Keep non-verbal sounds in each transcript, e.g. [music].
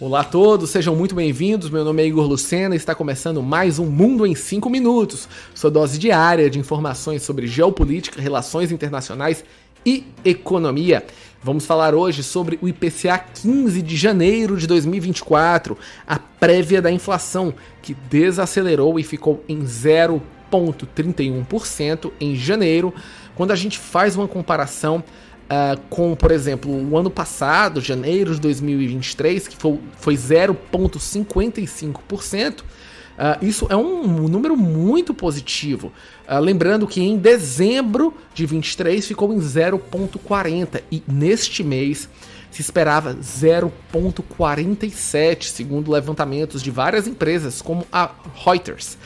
Olá a todos, sejam muito bem-vindos. Meu nome é Igor Lucena e está começando mais um Mundo em 5 Minutos, sua dose diária de informações sobre geopolítica, relações internacionais e economia. Vamos falar hoje sobre o IPCA 15 de janeiro de 2024, a prévia da inflação, que desacelerou e ficou em 0,31% em janeiro, quando a gente faz uma comparação uh, com, por exemplo, o ano passado, janeiro de 2023, que foi, foi 0,55%. Uh, ah, isso é um número muito positivo. Uh, lembrando que em dezembro de 23 ficou em 0,40 e neste mês se esperava 0,47, segundo levantamentos de várias empresas, como a Reuters.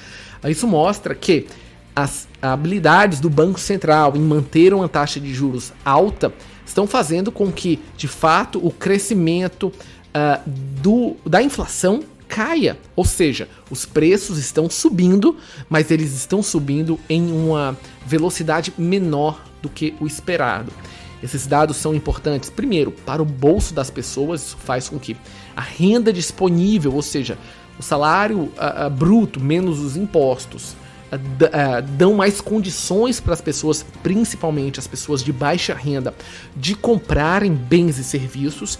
Isso mostra que as habilidades do Banco Central em manter uma taxa de juros alta estão fazendo com que, de fato, o crescimento uh, do, da inflação caia. Ou seja, os preços estão subindo, mas eles estão subindo em uma velocidade menor do que o esperado. Esses dados são importantes, primeiro, para o bolso das pessoas, isso faz com que a renda disponível, ou seja, o salário uh, uh, bruto menos os impostos, dão mais condições para as pessoas, principalmente as pessoas de baixa renda, de comprarem bens e serviços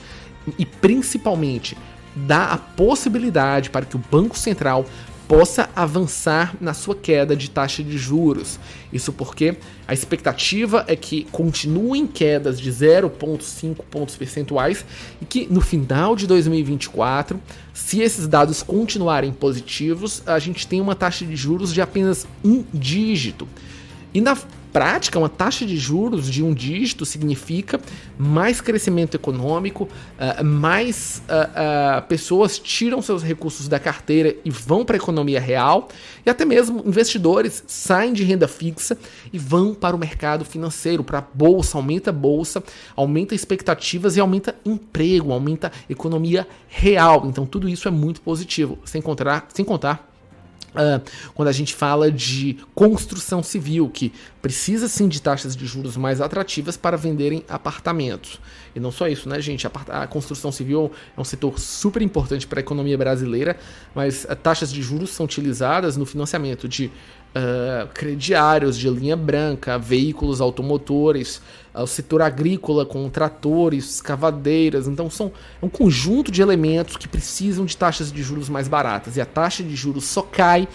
e principalmente dá a possibilidade para que o Banco Central possa avançar na sua queda de taxa de juros. Isso porque a expectativa é que continuem quedas de 0,5 pontos percentuais e que no final de 2024, se esses dados continuarem positivos, a gente tem uma taxa de juros de apenas um dígito. E na prática, uma taxa de juros de um dígito significa mais crescimento econômico, uh, mais uh, uh, pessoas tiram seus recursos da carteira e vão para a economia real, e até mesmo investidores saem de renda fixa e vão para o mercado financeiro, para a bolsa, aumenta a bolsa, aumenta expectativas e aumenta emprego, aumenta economia real. Então tudo isso é muito positivo, sem contar, sem contar Uh, quando a gente fala de construção civil, que precisa sim de taxas de juros mais atrativas para venderem apartamentos. E não só isso, né, gente? A, construção civil é um setor super importante para a economia brasileira, mas uh, taxas de juros são utilizadas no financiamento de uh, crediários de linha branca, veículos automotores, uh, o setor agrícola com tratores, escavadeiras. Então são é um conjunto de elementos que precisam de taxas de juros mais baratas. E a taxa de juros só cai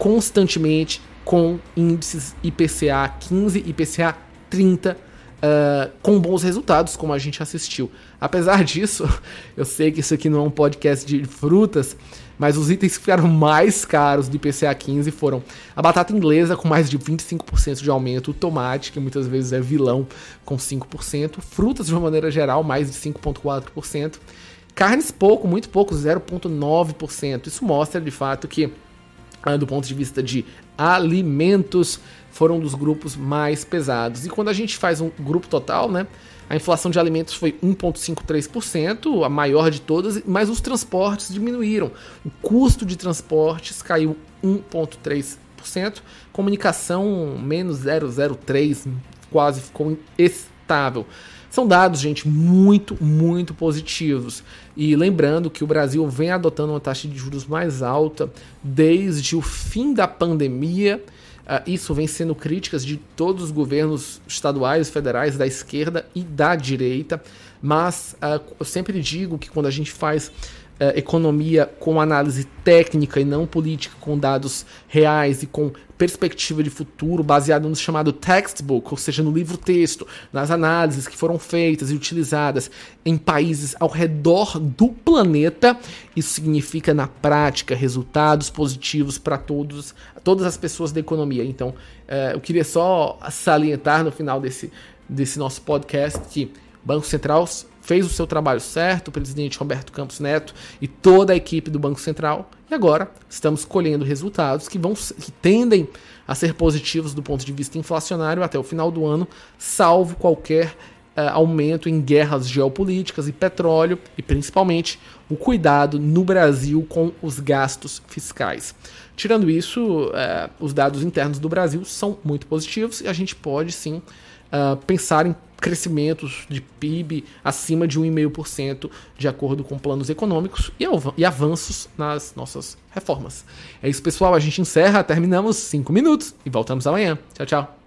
constantemente com índices IPCA 15, IPCA 30 uh, com bons resultados, como a gente assistiu. Apesar [laughs] disso, eu sei que isso aqui não é um podcast de frutas, mas os itens que ficaram mais caros do IPCA 15 foram a batata inglesa com mais de 25% de aumento, o tomate, que muitas vezes é vilão, com 5%, frutas de uma maneira geral, mais de 5,4%, carnes pouco, muito pouco, 0,9%. Isso mostra de fato que do ponto de vista de alimentos, foram um dos grupos mais pesados. E quando a gente faz um grupo total, né, a inflação de alimentos foi 1,53%, a maior de todas, mas os transportes diminuíram. O custo de transportes caiu 1,3%, comunicação menos 0,03%, quase ficou estável. São dados, gente, muito, muito positivos. E lembrando que o Brasil vem adotando uma taxa de juros mais alta desde o fim da pandemia. Uh, isso vem sendo críticas de todos os governos estaduais, federais, da esquerda e da direita. Mas uh, eu sempre digo que quando a gente faz uh, economia com análise técnica e não política, com dados reais e com perspectiva de futuro baseado no chamado textbook, ou seja, no livro-texto, nas análises que foram feitas e utilizadas em países ao redor do planeta, isso significa na prática resultados positivos para todos, todas as pessoas da economia. Então, uh, eu queria só salientar no final desse, desse nosso podcast que Banco Central fez o seu trabalho certo, o presidente Roberto Campos Neto e toda a equipe do Banco Central. E agora estamos colhendo resultados que vão que tendem a ser positivos do ponto de vista inflacionário até o final do ano, salvo qualquer uh, aumento em guerras geopolíticas e petróleo e principalmente o cuidado no Brasil com os gastos fiscais. Tirando isso, é, os dados internos do Brasil são muito positivos e a gente pode sim uh, pensar em crescimentos de PIB acima de 1,5% de acordo com planos econômicos e, avanços nas nossas reformas. É isso, pessoal. A gente encerra, terminamos 5 minutos e voltamos amanhã. Tchau, tchau.